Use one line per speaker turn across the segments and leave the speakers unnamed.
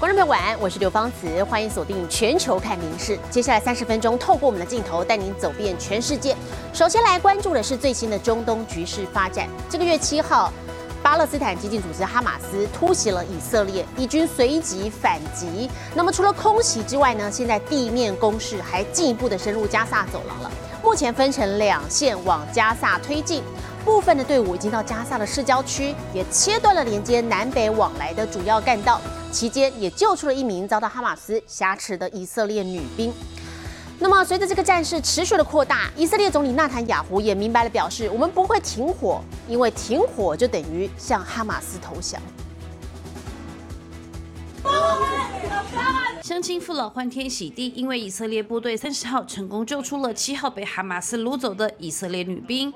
观众朋友晚安，我是刘芳慈，欢迎锁定全球看名事。接下来三十分钟，透过我们的镜头带您走遍全世界。首先来关注的是最新的中东局势发展。这个月七号，巴勒斯坦激进组织哈马斯突袭了以色列，以军随即反击。那么除了空袭之外呢？现在地面攻势还进一步的深入加萨走廊了。目前分成两线往加萨推进。部分的队伍已经到加萨的市郊区，也切断了连接南北往来的主要干道。期间也救出了一名遭到哈马斯挟持的以色列女兵。那么，随着这个战事持续的扩大，以色列总理纳坦雅胡也明白了表示：我们不会停火，因为停火就等于向哈马斯投降。
乡亲父老欢天喜地，因为以色列部队三十号成功救出了七号被哈马斯掳走的以色列女兵。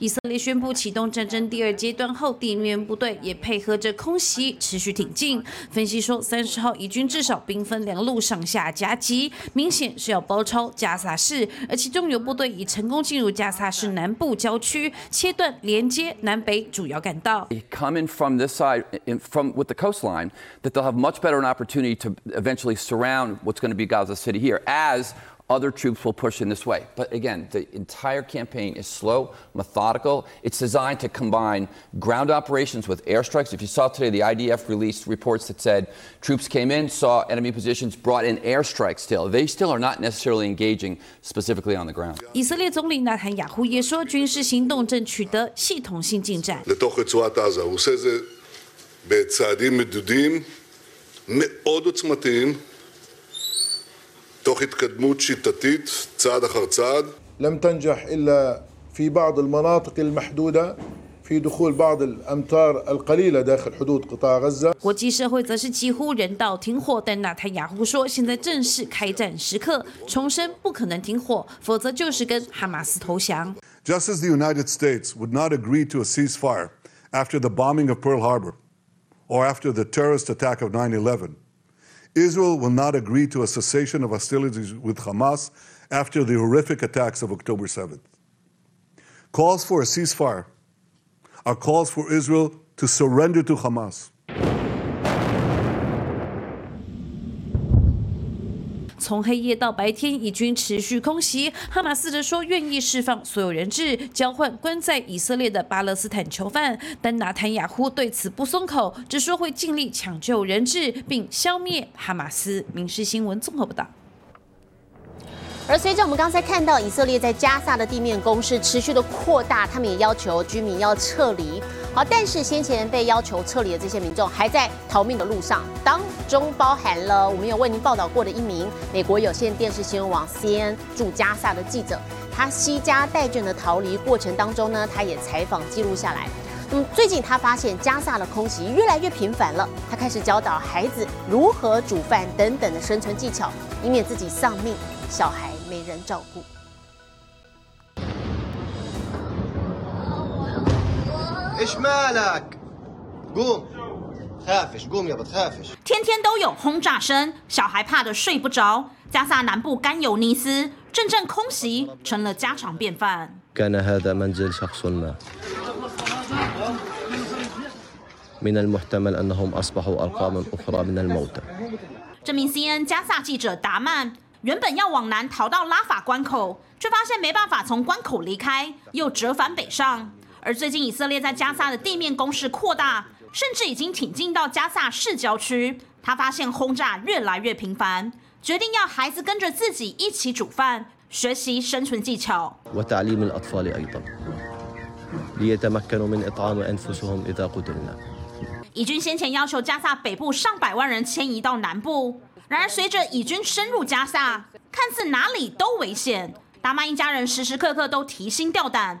以色列宣布启动战争第二阶段后，地面部队也配合着空袭持续挺进。分析说，三十号以军至少兵分两路上下夹击，明显是要包抄加萨市，而其中有部队已成功进入加萨市南部郊区，切断连接南北主要干道。
Coming from this side, from with the coastline, that they'll have much better an opportunity to eventually surround what's going to be Gaza City here as. other troops will push in this way. But again, the entire campaign is slow, methodical. It's designed to combine ground operations with airstrikes. If you saw today, the IDF released reports that said troops came in, saw enemy positions, brought in airstrikes still. They still are not necessarily engaging specifically on the ground.
以色列总理纳坦雅胡也说，军事行动正取得系统性进展。
לתוך רצועת עזה. הוא עושה את זה בצעדים מדודים, מאוד עוצמתיים. תוך התקדמות שיטתית צעד אחר צעד.
لم تنجح إلا في بعض المناطق المحدودة في دخول بعض الأمتار القليلة داخل حدود قطاع غزة.
国际社会则是几乎人道停火，但纳坦雅胡说，现在正是开战时刻，重申不可能停火，否则就是跟哈马斯投降。
Just as the United States would not agree to a ceasefire after the bombing of Pearl Harbor or after the terrorist attack of 9 11, Israel will not agree to a cessation of hostilities with Hamas after the horrific attacks of October 7th. Calls for a ceasefire are calls for Israel to surrender to Hamas.
从黑夜到白天，以军持续空袭。哈马斯则说愿意释放所有人质，交换关在以色列的巴勒斯坦囚犯。但纳坦雅胡对此不松口，只说会尽力抢救人质，并消灭哈马斯。民事新闻综合报道。
而随着我们刚才看到以色列在加萨的地面攻势持续的扩大，他们也要求居民要撤离。好，但是先前被要求撤离的这些民众还在逃命的路上，当中包含了我们有为您报道过的一名美国有线电视新闻网 CN 驻加萨的记者，他惜家带眷的逃离过程当中呢，他也采访记录下来。那么最近他发现加萨的空袭越来越频繁了，他开始教导孩子如何煮饭等等的生存技巧，以免自己丧命，小孩。没人照顾。
天天都有轰炸声，小孩怕得睡不着。加萨南部甘尤尼斯，阵阵空袭成了家常便饭。这名 CNN 加萨记者达曼。原本要往南逃到拉法关口，却发现没办法从关口离开，又折返北上。而最近以色列在加萨的地面攻势扩大，甚至已经挺进到加萨市郊区。他发现轰炸越来越频繁，决定要孩子跟着自己一起煮饭，学习生存技巧。以军先前要求加萨北部上百万人迁移到南部。然而，随着以军深入加萨，看似哪里都危险，达曼一家人时时刻刻都提心吊胆。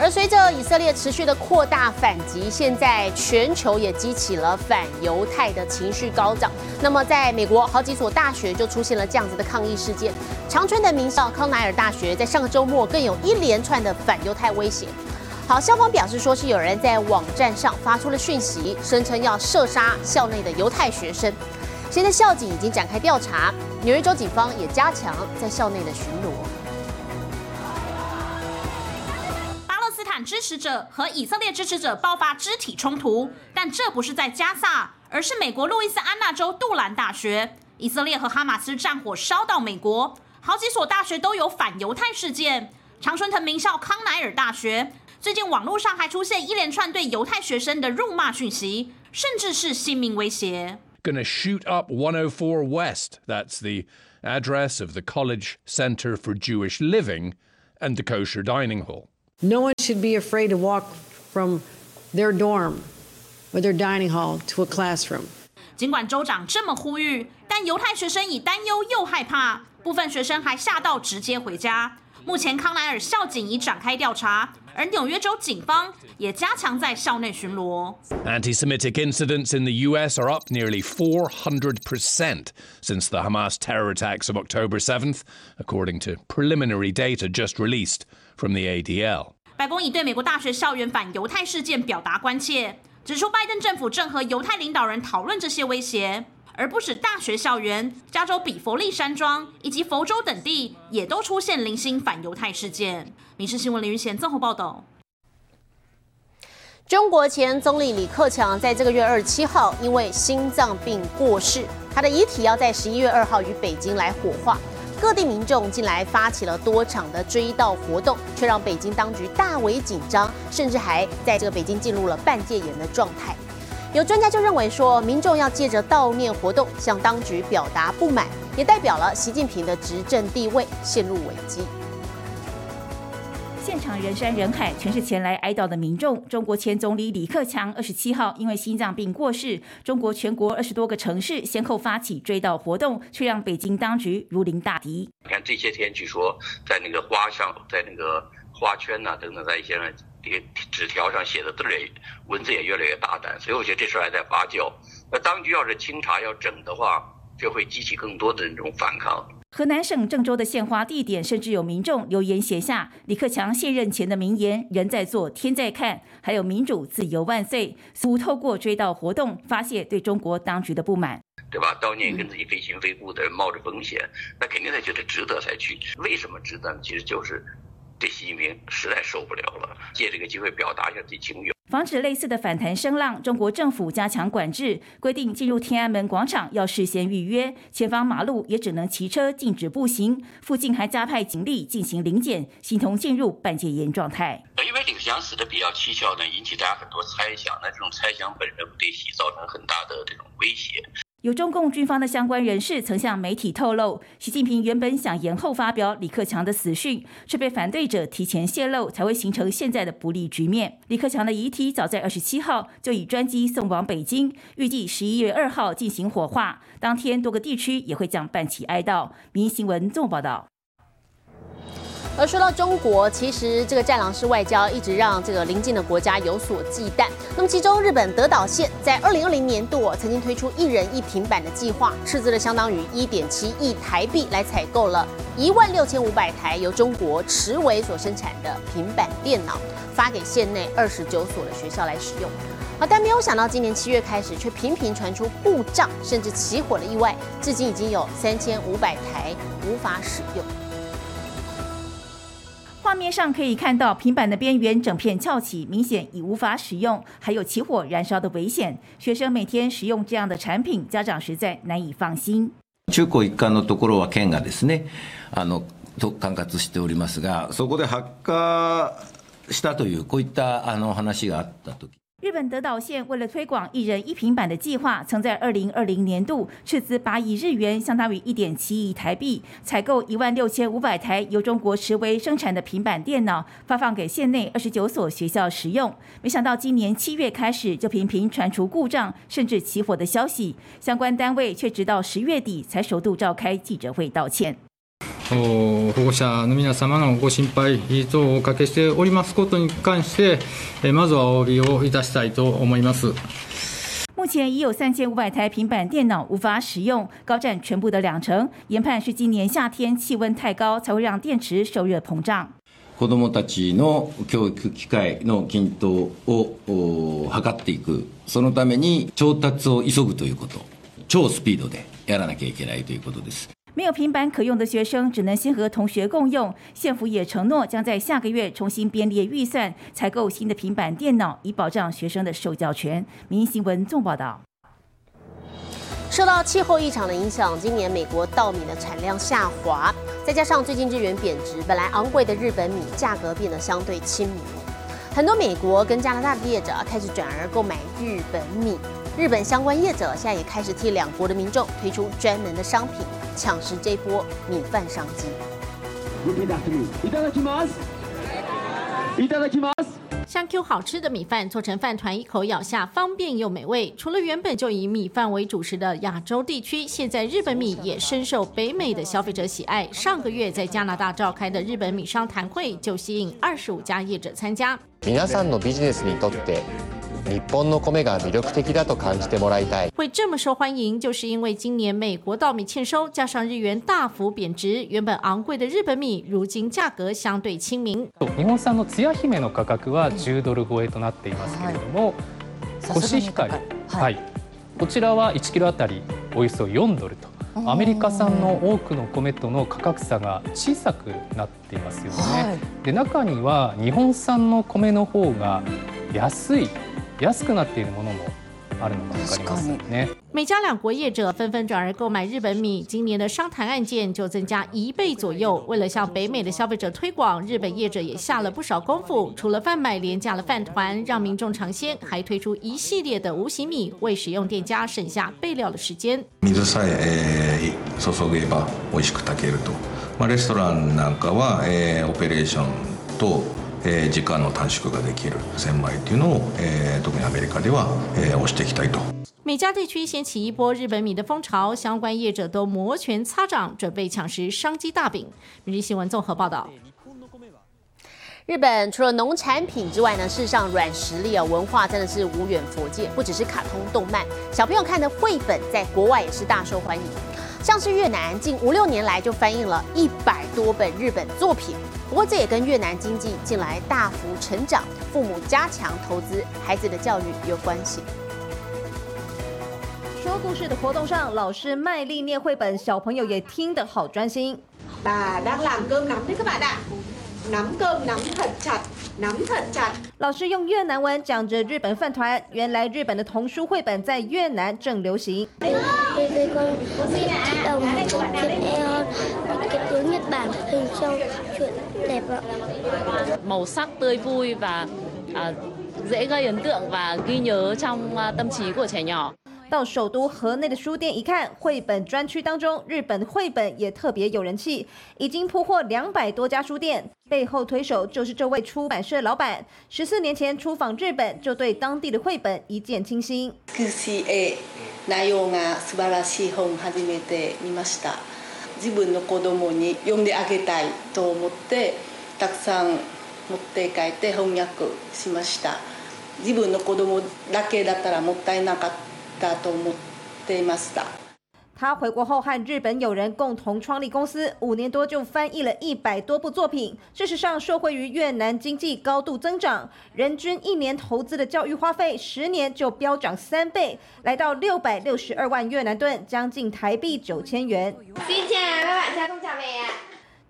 而
随着以色列持续的扩大反击，现在全球也激起了反犹太的情绪高涨。那么，在美国好几所大学就出现了这样子的抗议事件。长春的名校康奈尔大学在上个周末更有一连串的反犹太威胁。好，校方表示说是有人在网站上发出了讯息，声称要射杀校内的犹太学生。现在校警已经展开调查，纽约州警方也加强在校内的巡逻。
支持者和以色列支持者爆发肢体冲突，但这不是在加萨，而是美国路易斯安那州杜兰大学。以色列和哈马斯战火烧到美国，好几所大学都有反犹太事件。常春藤名校康奈尔大学最近网络上还出现一连串对犹太学生的辱骂讯息，甚至是性命威胁。
Gonna shoot up 104 West. That's the address of the College Center for Jewish Living and the Kosher Dining Hall.
No one should be afraid to walk from their dorm or their dining hall to a classroom.
尽管州长这么呼吁，但犹太学生已担忧又害怕，部分学生还吓到直接回家。目前康奈尔校警已展开调查，而纽约州警方也加强在校内巡逻。
Anti-Semitic incidents in the U.S. are up nearly 400% since the Hamas terror attacks of October 7th, according to preliminary data just released from the ADL.
白宫已对美国大学校园反犹太事件表达关切，指出拜登政府正和犹太领导人讨论这些威胁， 而不止大学校园，加州比佛利山庄以及佛州等地也都出现零星反犹太事件。《民事新闻》林云贤综合报道。
中国前总理李克强在这个月二十七号因为心脏病过世，他的遗体要在十一月二号于北京来火化。各地民众近来发起了多场的追悼活动，却让北京当局大为紧张，甚至还在这个北京进入了半戒严的状态。有专家就认为说，民众要借着悼念活动向当局表达不满，也代表了习近平的执政地位陷入危机。
现场人山人海，全是前来哀悼的民众。中国前总理李克强二十七号因为心脏病过世，中国全国二十多个城市先后发起追悼活动，却让北京当局如临大敌。
你看这些天，据说在那个花上，在那个花圈呐等等，在一些纸纸条上写的字也文字也越来越大胆，所以我觉得这事还在发酵。那当局要是清查要整的话，就会激起更多的那种反抗。
河南省郑州的献花地点，甚至有民众留言写下李克强卸任前的名言：“人在做，天在看。”还有“民主自由万岁”，似乎透过追悼活动发泄对中国当局的不满，
对吧？当年跟自己非亲非故的人冒着风险，那肯定他觉得值得才去。为什么值得？其实就是这习近平实在受不了了，借这个机会表达一下自己情绪。
防止类似的反弹声浪，中国政府加强管制，规定进入天安门广场要事先预约，前方马路也只能骑车，禁止步行。附近还加派警力进行临检，形同进入半戒严状态。
因为李克强死的比较蹊跷呢，引起大家很多猜想，那这种猜想本身对习造成很大的这种威胁。
有中共军方的相关人士曾向媒体透露，习近平原本想延后发表李克强的死讯，却被反对者提前泄露，才会形成现在的不利局面。李克强的遗体早在二十七号就以专机送往北京，预计十一月二号进行火化，当天多个地区也会将办起哀悼。民新闻综合报道。
而说到中国，其实这个战狼式外交一直让这个邻近的国家有所忌惮。那么，其中日本德岛县在二零二零年度曾经推出一人一平板的计划，斥资了相当于一点七亿台币来采购了一万六千五百台由中国持维所生产的平板电脑，发给县内二十九所的学校来使用。啊，但没有想到今年七月开始，却频频传出故障甚至起火的意外，至今已经有三千五百台无法使用。
画面上可以看到平板的边缘整片翘起，明显已无法使用，还有起火燃烧的危险。学生每天使用这样的产品，家长实在难以放心。
中高一貫のところは県がですね、あのと管轄しておりますが、そこで発火したというこういったあの話があったとき。
日本德岛县为了推广一人一平板的计划，曾在二零二零年度斥资八亿日元，相当于一点七亿台币，采购一万六千五百台由中国持维生产的平板电脑，发放给县内二十九所学校使用。没想到今年七月开始就频频传出故障甚至起火的消息，相关单位却直到十月底才首度召开记者会道歉。
保護者の皆様のご心配等をおかけしておりますことに関してえまずはお詫びをいたしたいと思います。
目前已有三千五百台平板电脑无法使用，高占全部的两成。研判是今年夏天气温太高，才会让电池受热膨胀。
子どもたちの教育機会の均等を図っていく、そのために調達を急ぐということ、超スピードでやらなきゃいけないということです。
没有平板可用的学生，只能先和同学共用。县府也承诺，将在下个月重新编列预算，采购新的平板电脑，以保障学生的受教权。民新闻纵报道。
受到气候异常的影响，今年美国稻米的产量下滑，再加上最近日元贬值，本来昂贵的日本米价格变得相对亲民。很多美国跟加拿大的业者开始转而购买日本米。日本相关业者现在也开始替两国的民众推出专门的商品，抢食这波米饭商机。
香 Q 好吃的米饭做成饭团，一口咬下方便又美味。除了原本就以米饭为主食的亚洲地区，现在日本米也深受北美的消费者喜爱。上个月在加拿大召开的日本米商谈会就吸引二十五家业者参加。
皆さんのビジネスにとって 日本の米が魅力的だと感じてもらいたい。
会这么受欢迎，就是因为今年美国稻米欠收，加上日元大幅贬值，原本昂贵的日本米，如今价格相对亲民。
日本産のつや姫の価格は10ドル超えとなっていますけれども、コシヒカリ、はい、こちらは1キロあたりおよそ4ドルと。アメリカ産の多くの米との価格差が小さくなっていますよね。で中には日本産の米の方が安い安くなっているものもあるのが分かりますね。
美加两国业者纷纷转而购买日本米，今年的商谈案件就增加一倍左右。为了向北美的消费者推广，日本业者也下了不少功夫。除了贩卖廉价的饭团让民众尝鲜，还推出一系列的无形米，为使用店家省下备料的时间。
水さえ注げば美味しく炊けると。まあレストランなんかはオペレーションと 時間の短縮ができる千枚というのを特にアメリカでは推していきたいと。
美加地区掀起一波日本米的风潮，相关业者都摩拳擦掌，准备抢食商机大饼。每日新闻综合报道。
日本除了农产品之外呢，事实上软实力啊，文化真的是无远佛界，不只是卡通动漫，小朋友看的绘本在国外也是大受欢迎。 像是越南，近五六年来就翻译了一百多本日本作品。不过这也跟越南经济近来大幅成长、父母加强投资孩子的教育有关系。
说故事的活动上，老师卖力念绘本，小朋友也听得好专心。
Nắm cơm nắm thật chặt, nắm thật chặt.
老师用越南文讲着日本饭团，原来日本的童书绘本在越南正流行。
Đây đây con thích đồng chuyện Eon, cái tiếng Nhật Bản hình trong chuyện đẹp ạ.
Màu sắc tươi vui và à, dễ gây ấn tượng và ghi nhớ trong à, tâm trí của trẻ nhỏ.
到首都河内的书店一看，绘本专区当中，日本绘本也特别有人气，已经铺货两百多家书店。背后推手就是这位出版社老板，十四年前出访日本，就对当地的绘本一见倾心。
内容が素晴らしい本初めて見ました。自分の子供に読んであげたいと思って、たくさん持って帰って翻訳しました。自分の子供だけだったらもったいなかった。
他回国后和日本友人共同创立公司，五年多就翻译了一百多部作品。事实上，受惠于越南经济高度增长，人均一年投资的教育花费，十年就飙涨三倍，来到六百六十二万越南盾，将近台币九千元。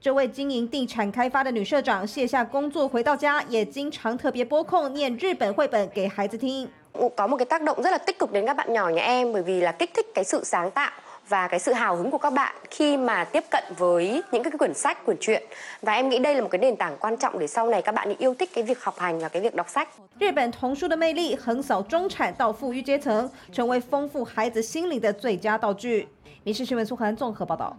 这位经营地产开发的女社长，卸下工作回到家，也经常特别拨空念日本绘本给孩子听。
có một cái tác động rất là tích cực đến các bạn nhỏ nhà em bởi vì là kích thích cái sự sáng tạo và cái sự hào hứng của các bạn khi mà tiếp cận với những cái quyển sách, quyển truyện và em nghĩ đây là một cái nền tảng quan trọng để sau này các bạn yêu thích cái việc học hành và cái việc đọc sách.
日本童书的魅力横扫中产到富裕阶层，成为丰富孩子心灵的最佳道具。民事新闻苏涵综合报道。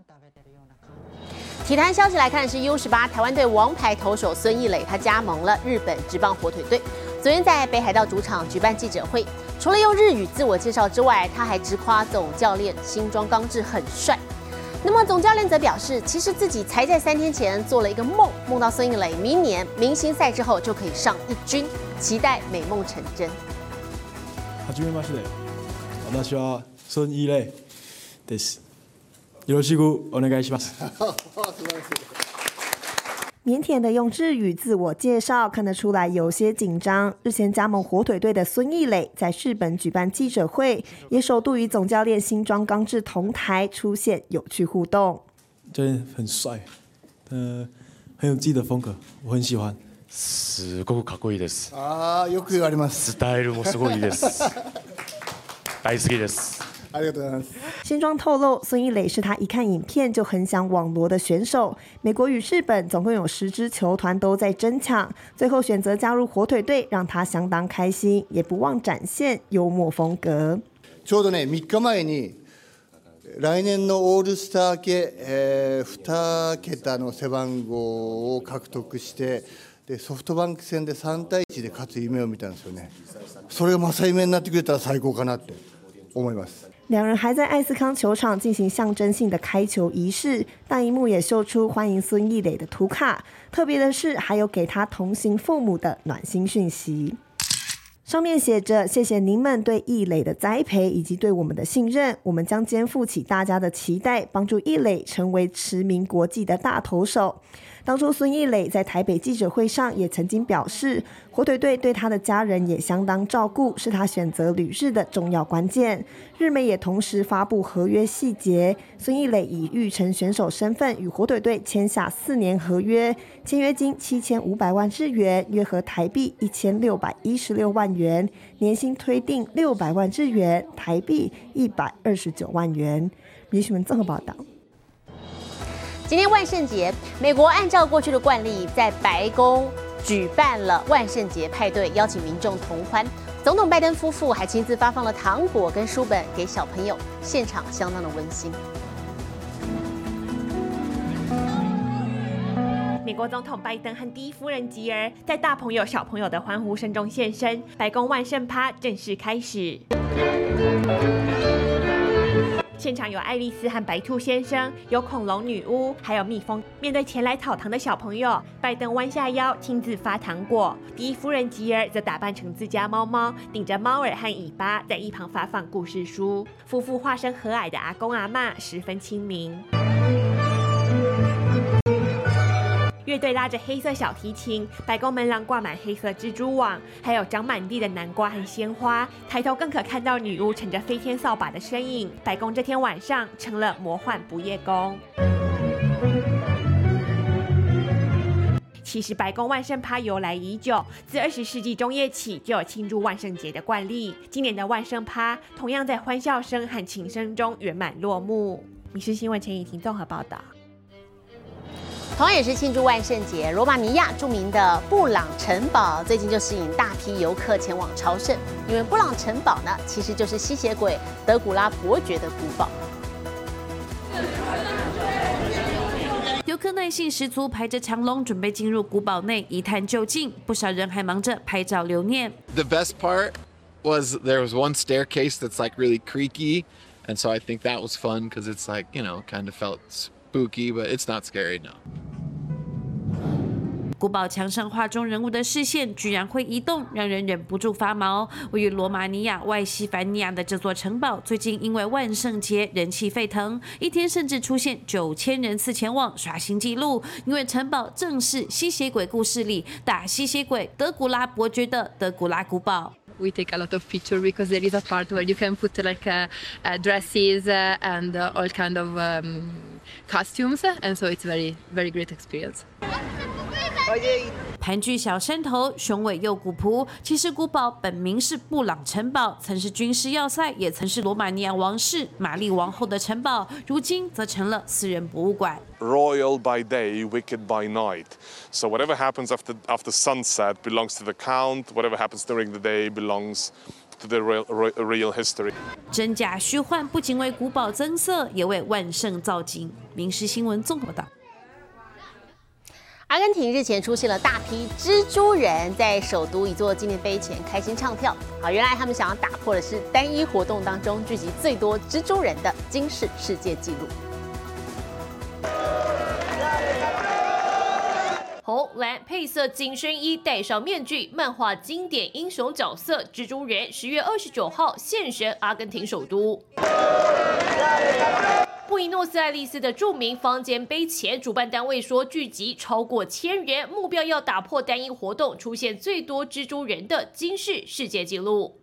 体坛消息来看，是 U 十八台湾队王牌投手孙艺磊，他加盟了日本职棒火腿队。 昨天在北海道主场举办记者会，除了用日语自我介绍之外，他还直夸总教练新庄刚志很帅。 那么总教练则表示，其实自己才在三天前做了一个梦，梦到孙艺磊明年明星赛之后就可以上一军，期待美梦成真。
はじめまして。私は孫艺磊です。よろしくお願いします。
腼腆的用日语自我介绍，看得出来有些紧张。日前加盟火腿队的孙艺磊在日本举办记者会，也首度与总教练新庄刚志同台出现有趣互动。
教练很帅，呃，很有自己的风格，我很喜欢。
すごくかっこいいです。
ああ、よく言われます。
スタイルもすごいです。大好きです。
新庄透露，孙艺磊是他一看影片就很想网罗的选手。美国与日本总共有十支球团都在争抢，最后选择加入火腿队，让他相当开心，也不忘展现幽默风格。
ちょうどね3日前に来年のオールスター系、え2桁の背番号を獲得してでソフトバンク戦で3対1で勝つ夢を見たんですよね。それが正夢になってくれたら最高かなって思います。
两人还在艾斯康球场进行象征性的开球仪式，大荧幕也秀出欢迎孙艺磊的图卡。特别的是，还有给他同行父母的暖心讯息，上面写着：“谢谢您们对艺磊的栽培以及对我们的信任，我们将肩负起大家的期待，帮助艺磊成为驰名国际的大投手。”当初孙艺磊在台北记者会上也曾经表示，火腿队对他的家人也相当照顾，是他选择旅日的重要关键。日媒也同时发布合约细节，孙艺磊以玉成选手身份与火腿队签下四年合约，签约金七千五百万日元，约合台币一千六百一十六万元，年薪推定六百万日元，台币一百二十九万元。女士们综合报道。
今天万圣节，美国按照过去的惯例，在白宫举办了万圣节派对，邀请民众同欢。总统拜登夫妇还亲自发放了糖果跟书本给小朋友，现场相当的温馨。
美国总统拜登和第一夫人吉尔在大朋友小朋友的欢呼声中现身，白宫万圣趴正式开始。现场有爱丽丝和白兔先生，有恐龙女巫，还有蜜蜂。面对前来讨糖的小朋友，拜登弯下腰亲自发糖果。第一夫人吉尔则打扮成自家猫猫，顶着猫耳和尾巴，在一旁发放故事书。夫妇化身和蔼的阿公阿妈，十分亲民。乐队拉着黑色小提琴，白宫门廊挂满黑色蜘蛛网，还有长满地的南瓜和鲜花。抬头更可看到女巫乘着飞天扫把的身影。白宫这天晚上成了魔幻不夜宫。其实白宫万圣趴由来已久，自二十世纪中叶起就有庆祝万圣节的惯例。今年的万圣趴同样在欢笑声和琴声中圆满落幕。《民事新闻》陈以婷综合报道。
同样也是庆祝万圣节，罗马尼亚著名的布朗城堡最近就吸引大批游客前往朝圣。因为布朗城堡呢，其实就是吸血鬼德古拉伯爵的古堡。
游客耐性十足，排着长龙，准备进入古堡内一探究竟。不少人还忙着拍照留念。
The best part was there was one staircase that's like really creaky, and so I think that was fun because it's like you know kind of felt spooky, but it's not scary now.
古堡墙上画中人物的视线居然会移动，让人忍不住发毛。位于罗马尼亚外西凡尼亚的这座城堡，最近因为万圣节人气沸腾，一天甚至出现九千人次前往刷新纪录。因为城堡正是吸血鬼故事里打吸血鬼德古拉伯爵的德古拉古堡。
We take a lot of pictures because there is a part where you can put like dresses and all kind of costumes, and so it's very very great experience.
盘踞小山头，雄伟又古朴。其实古堡本名是布朗城堡，曾是军事要塞，也曾是罗马尼亚王室玛丽王后的城堡，如今则成了私人博物馆。
Royal by day, wicked by night. So whatever happens after after sunset belongs to the count. Whatever happens during the day belongs To the real real history.
真假虚幻，不仅为古堡增色，也为万圣造景。《民事新闻》综合报道。
阿根廷日前出现了大批蜘蛛人，在首都一座纪念碑前开心唱跳。好，原来他们想要打破的是单一活动当中聚集最多蜘蛛人的惊世世界纪录。
红蓝配色紧身衣，戴上面具，漫画经典英雄角色蜘蛛人，十月二十九号现身阿根廷首都。布宜诺斯艾利斯的著名坊间杯前，主办单位说聚集超过千人，目标要打破单一活动出现最多蜘蛛人的金氏世界纪录。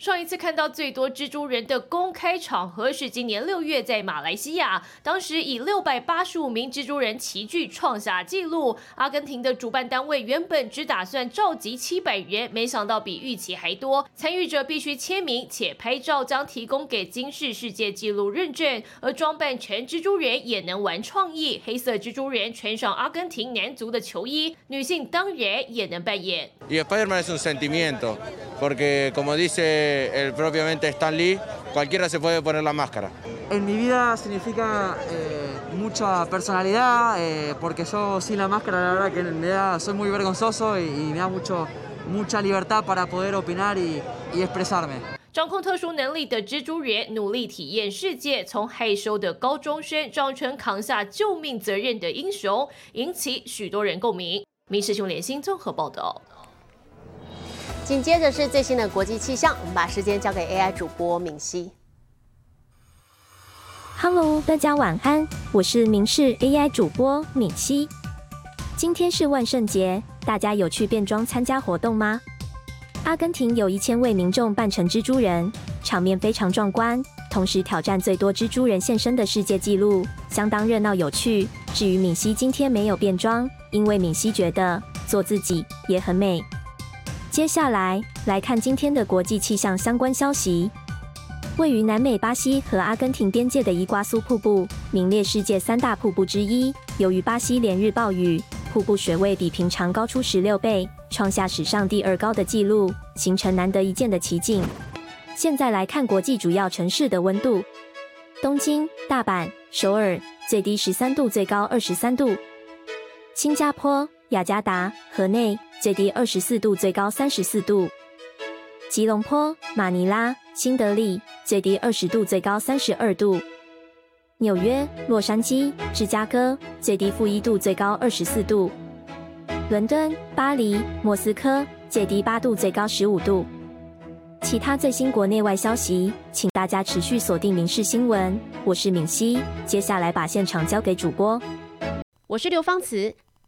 上一次看到最多蜘蛛人的公开场合是今年六月在马来西亚当时以六百八十五名蜘蛛人齐聚创下纪录。阿根廷的主办单位原本只打算召集七百人没想到比预期还多。参与者必须签名且拍照将提供给金氏世界纪录认证。而装扮全蜘蛛人也能玩创意。黑色蜘蛛人穿上阿根廷男足的球衣女性当然也能扮演。
Spider-Man es un sentimiento, porque como dice el propiamente Stan Lee, cualquiera se puede poner la máscara.
En mi vida significa eh, mucha personalidad, eh, porque yo sin la máscara la verdad que me da, soy muy vergonzoso y, y me da mucho, mucha libertad para poder opinar y, y expresarme.
掌控特殊能力的蜘蛛人努力体验世界，从害羞的高中生长成扛下救命责任的英雄，引起许多人共鸣。民事兄联新综合报道。
紧接着是最新的国际气象，我们把时间交给 AI 主播敏熙。
Hello，大家晚安，我是明视 AI 主播敏熙。今天是万圣节，大家有去变装参加活动吗？阿根廷有一千位民众扮成蜘蛛人，场面非常壮观，同时挑战最多蜘蛛人现身的世界纪录，相当热闹有趣。至于敏熙今天没有变装，因为敏熙觉得做自己也很美。接下来来看今天的国际气象相关消息。位于南美巴西和阿根廷边界的伊瓜苏瀑布，名列世界三大瀑布之一。由于巴西连日暴雨，瀑布水位比平常高出十六倍，创下史上第二高的纪录，形成难得一见的奇景。现在来看国际主要城市的温度：东京、大阪、首尔，最低十三度，最高二十三度；新加坡、雅加达、河内，最低二十四度，最高三十四度；吉隆坡、马尼拉、新德里，最低二十度，最高三十二度；纽约、洛杉矶、芝加哥，最低负一度，最高二十四度；伦敦、巴黎、莫斯科，最低八度，最高十五度。其他最新国内外消息，请大家持续锁定《民事新闻》。我是敏熙，接下来把现场交给主播。
我是刘芳慈，